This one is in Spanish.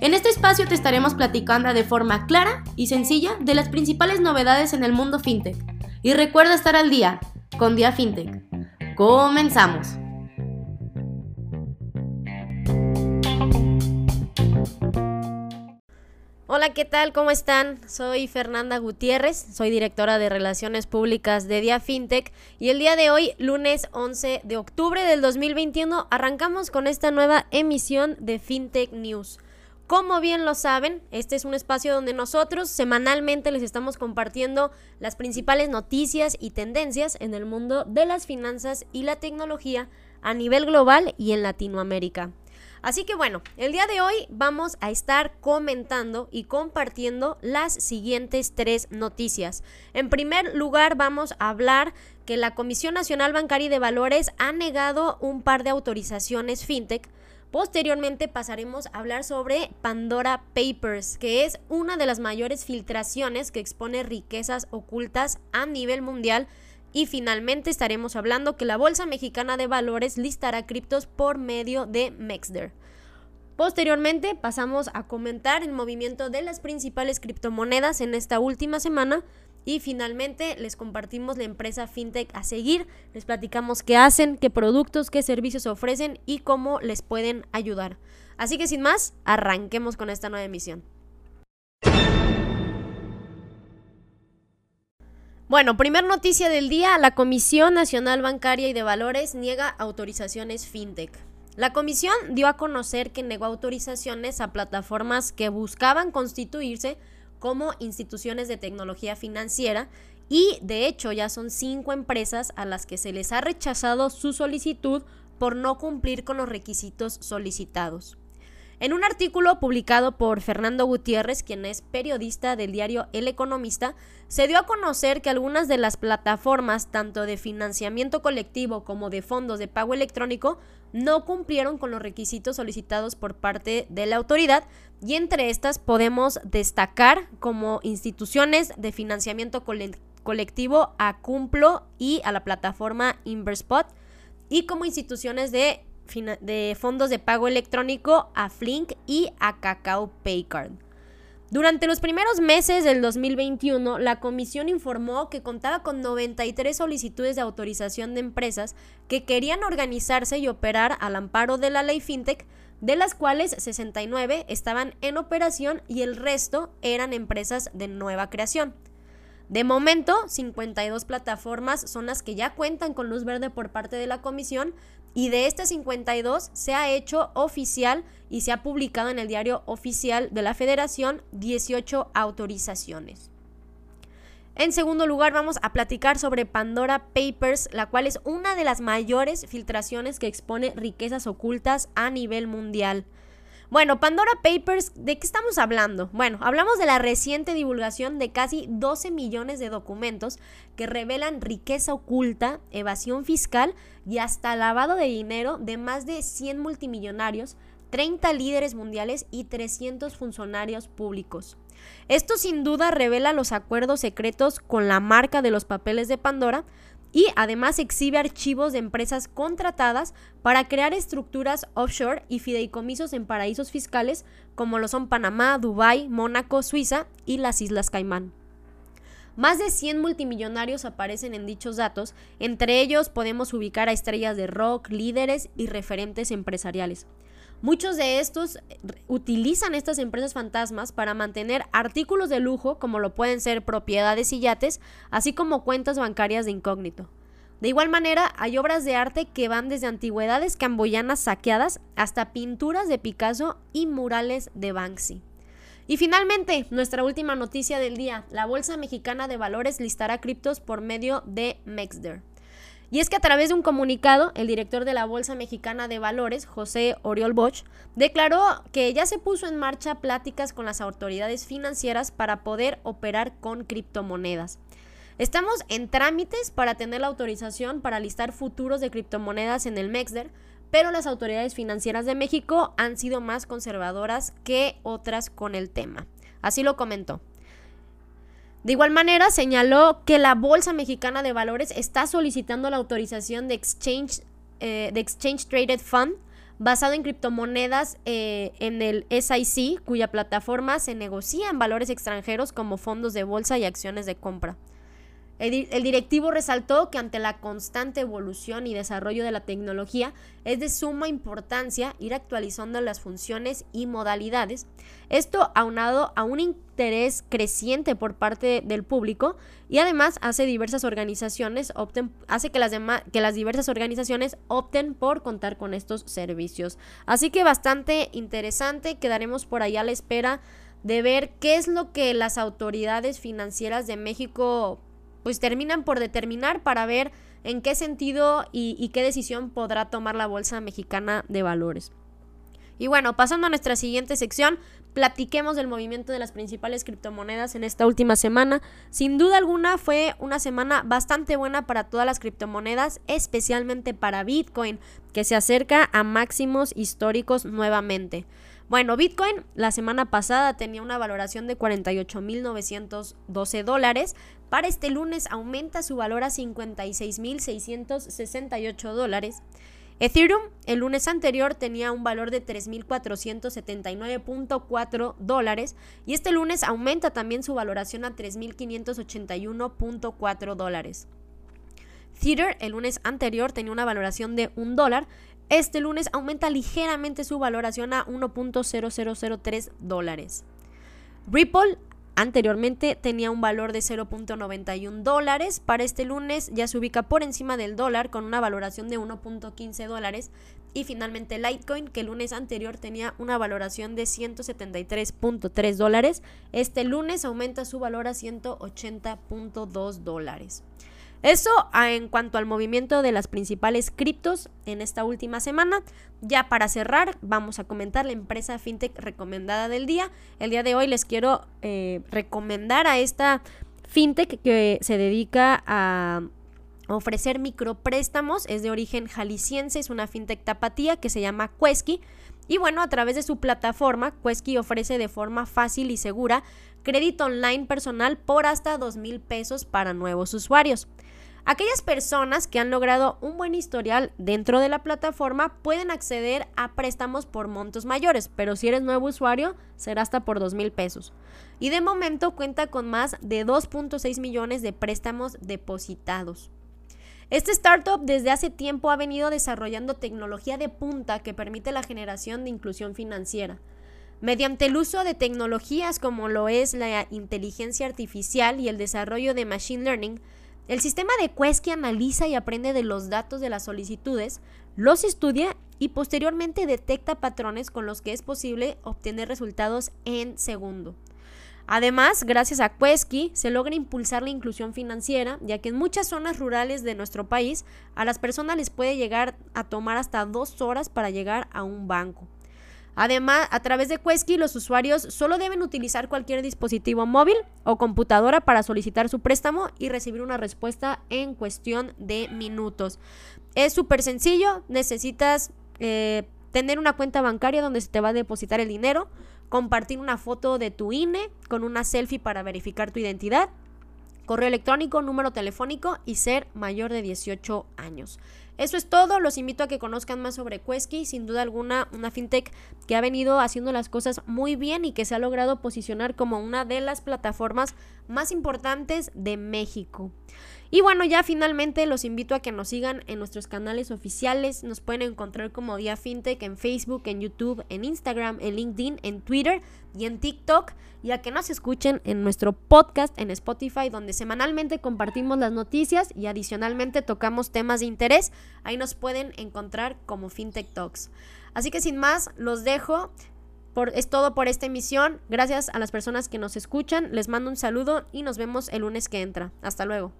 En este espacio te estaremos platicando de forma clara y sencilla de las principales novedades en el mundo FinTech. Y recuerda estar al día con Dia FinTech. Comenzamos. Hola, ¿qué tal? ¿Cómo están? Soy Fernanda Gutiérrez, soy directora de Relaciones Públicas de Dia FinTech y el día de hoy, lunes 11 de octubre del 2021, arrancamos con esta nueva emisión de FinTech News. Como bien lo saben, este es un espacio donde nosotros semanalmente les estamos compartiendo las principales noticias y tendencias en el mundo de las finanzas y la tecnología a nivel global y en Latinoamérica. Así que bueno, el día de hoy vamos a estar comentando y compartiendo las siguientes tres noticias. En primer lugar, vamos a hablar que la Comisión Nacional Bancaria y de Valores ha negado un par de autorizaciones fintech. Posteriormente pasaremos a hablar sobre Pandora Papers, que es una de las mayores filtraciones que expone riquezas ocultas a nivel mundial y finalmente estaremos hablando que la Bolsa Mexicana de Valores listará criptos por medio de Mexder. Posteriormente pasamos a comentar el movimiento de las principales criptomonedas en esta última semana y finalmente les compartimos la empresa FinTech a seguir, les platicamos qué hacen, qué productos, qué servicios ofrecen y cómo les pueden ayudar. Así que sin más, arranquemos con esta nueva emisión. Bueno, primer noticia del día, la Comisión Nacional Bancaria y de Valores niega autorizaciones fintech. La comisión dio a conocer que negó autorizaciones a plataformas que buscaban constituirse como instituciones de tecnología financiera y de hecho ya son cinco empresas a las que se les ha rechazado su solicitud por no cumplir con los requisitos solicitados. En un artículo publicado por Fernando Gutiérrez, quien es periodista del diario El Economista, se dio a conocer que algunas de las plataformas, tanto de financiamiento colectivo como de fondos de pago electrónico, no cumplieron con los requisitos solicitados por parte de la autoridad y entre estas podemos destacar como instituciones de financiamiento colectivo a Cumplo y a la plataforma Inverspot y como instituciones de de fondos de pago electrónico a Flink y a Cacao Paycard. Durante los primeros meses del 2021, la comisión informó que contaba con 93 solicitudes de autorización de empresas que querían organizarse y operar al amparo de la ley FinTech, de las cuales 69 estaban en operación y el resto eran empresas de nueva creación. De momento, 52 plataformas son las que ya cuentan con luz verde por parte de la comisión y de estas 52 se ha hecho oficial y se ha publicado en el diario oficial de la Federación 18 autorizaciones. En segundo lugar, vamos a platicar sobre Pandora Papers, la cual es una de las mayores filtraciones que expone riquezas ocultas a nivel mundial. Bueno, Pandora Papers, ¿de qué estamos hablando? Bueno, hablamos de la reciente divulgación de casi 12 millones de documentos que revelan riqueza oculta, evasión fiscal y hasta lavado de dinero de más de 100 multimillonarios, 30 líderes mundiales y 300 funcionarios públicos. Esto sin duda revela los acuerdos secretos con la marca de los papeles de Pandora, y además exhibe archivos de empresas contratadas para crear estructuras offshore y fideicomisos en paraísos fiscales como lo son Panamá, Dubái, Mónaco, Suiza y las Islas Caimán. Más de 100 multimillonarios aparecen en dichos datos, entre ellos podemos ubicar a estrellas de rock, líderes y referentes empresariales. Muchos de estos eh, utilizan estas empresas fantasmas para mantener artículos de lujo como lo pueden ser propiedades y yates, así como cuentas bancarias de incógnito. De igual manera, hay obras de arte que van desde antigüedades camboyanas saqueadas hasta pinturas de Picasso y murales de Banksy. Y finalmente, nuestra última noticia del día, la Bolsa Mexicana de Valores listará criptos por medio de Mexder. Y es que a través de un comunicado, el director de la Bolsa Mexicana de Valores, José Oriol Bosch, declaró que ya se puso en marcha pláticas con las autoridades financieras para poder operar con criptomonedas. Estamos en trámites para tener la autorización para listar futuros de criptomonedas en el MEXDER, pero las autoridades financieras de México han sido más conservadoras que otras con el tema. Así lo comentó. De igual manera, señaló que la Bolsa Mexicana de Valores está solicitando la autorización de Exchange, eh, de Exchange Traded Fund basado en criptomonedas eh, en el SIC, cuya plataforma se negocia en valores extranjeros como fondos de bolsa y acciones de compra. El, directivo resaltó que ante la constante evolución y desarrollo de la tecnología es de suma importancia ir actualizando las funciones y modalidades. Esto aunado a un interés creciente por parte del público y además hace diversas organizaciones opten, hace que las, que las diversas organizaciones opten por contar con estos servicios. Así que bastante interesante, quedaremos por ahí a la espera de ver qué es lo que las autoridades financieras de México pues terminan por determinar para ver en qué sentido y, qué decisión podrá tomar la Bolsa Mexicana de Valores. Y bueno, pasando a nuestra siguiente sección, platiquemos del movimiento de las principales criptomonedas en esta última semana. Sin duda alguna fue una semana bastante buena para todas las criptomonedas, especialmente para Bitcoin, que se acerca a máximos históricos nuevamente. Bueno, Bitcoin la semana pasada tenía una valoración de 48.912 dólares. Para este lunes aumenta su valor a 56.668 dólares. Ethereum el lunes anterior tenía un valor de 3.479.4 dólares y este lunes aumenta también su valoración a 3.581.4 dólares. Tether el lunes anterior tenía una valoración de 1 dólar, este lunes aumenta ligeramente su valoración a 1.0003 dólares. Ripple anteriormente tenía un valor de 0.91 dólares. Para este lunes ya se ubica por encima del dólar con una valoración de 1.15 dólares. Y finalmente Litecoin, que el lunes anterior tenía una valoración de 173.3 dólares. Este lunes aumenta su valor a 180.2 dólares. Eso ah, en cuanto al movimiento de las principales criptos en esta última semana. Ya para cerrar, vamos a comentar la empresa fintech recomendada del día. El día de hoy les quiero eh, recomendar a esta fintech que se dedica a ofrecer micropréstamos. Es de origen jalisciense, es una fintech tapatía que se llama Quesky. Y bueno, a través de su plataforma, Quesky ofrece de forma fácil y segura crédito online personal por hasta dos mil pesos para nuevos usuarios. Aquellas personas que han logrado un buen historial dentro de la plataforma pueden acceder a préstamos por montos mayores, pero si eres nuevo usuario será hasta por dos mil pesos. Y de momento cuenta con más de 2.6 millones de préstamos depositados. Este startup desde hace tiempo ha venido desarrollando tecnología de punta que permite la generación de inclusión financiera. Mediante el uso de tecnologías como lo es la inteligencia artificial y el desarrollo de machine learning, el sistema de Quesky analiza y aprende de los datos de las solicitudes, los estudia y posteriormente detecta patrones con los que es posible obtener resultados en segundo. Además, gracias a Quesky se logra impulsar la inclusión financiera, ya que en muchas zonas rurales de nuestro país a las personas les puede llegar a tomar hasta dos horas para llegar a un banco. Además, a través de Quesky, los usuarios solo deben utilizar cualquier dispositivo móvil o computadora para solicitar su préstamo y recibir una respuesta en cuestión de minutos. Es súper sencillo, necesitas eh, tener una cuenta bancaria donde se te va a depositar el dinero, compartir una foto de tu INE con una selfie para verificar tu identidad, correo electrónico, número telefónico y ser mayor de 18 años. Eso es todo, los invito a que conozcan más sobre Quesky, sin duda alguna una fintech que ha venido haciendo las cosas muy bien y que se ha logrado posicionar como una de las plataformas más importantes de México. Y bueno, ya finalmente los invito a que nos sigan en nuestros canales oficiales. Nos pueden encontrar como Día Fintech en Facebook, en YouTube, en Instagram, en LinkedIn, en Twitter y en TikTok. Y a que nos escuchen en nuestro podcast en Spotify, donde semanalmente compartimos las noticias y adicionalmente tocamos temas de interés. Ahí nos pueden encontrar como FinTech Talks. Así que sin más, los dejo. Por, es todo por esta emisión. Gracias a las personas que nos escuchan. Les mando un saludo y nos vemos el lunes que entra. Hasta luego.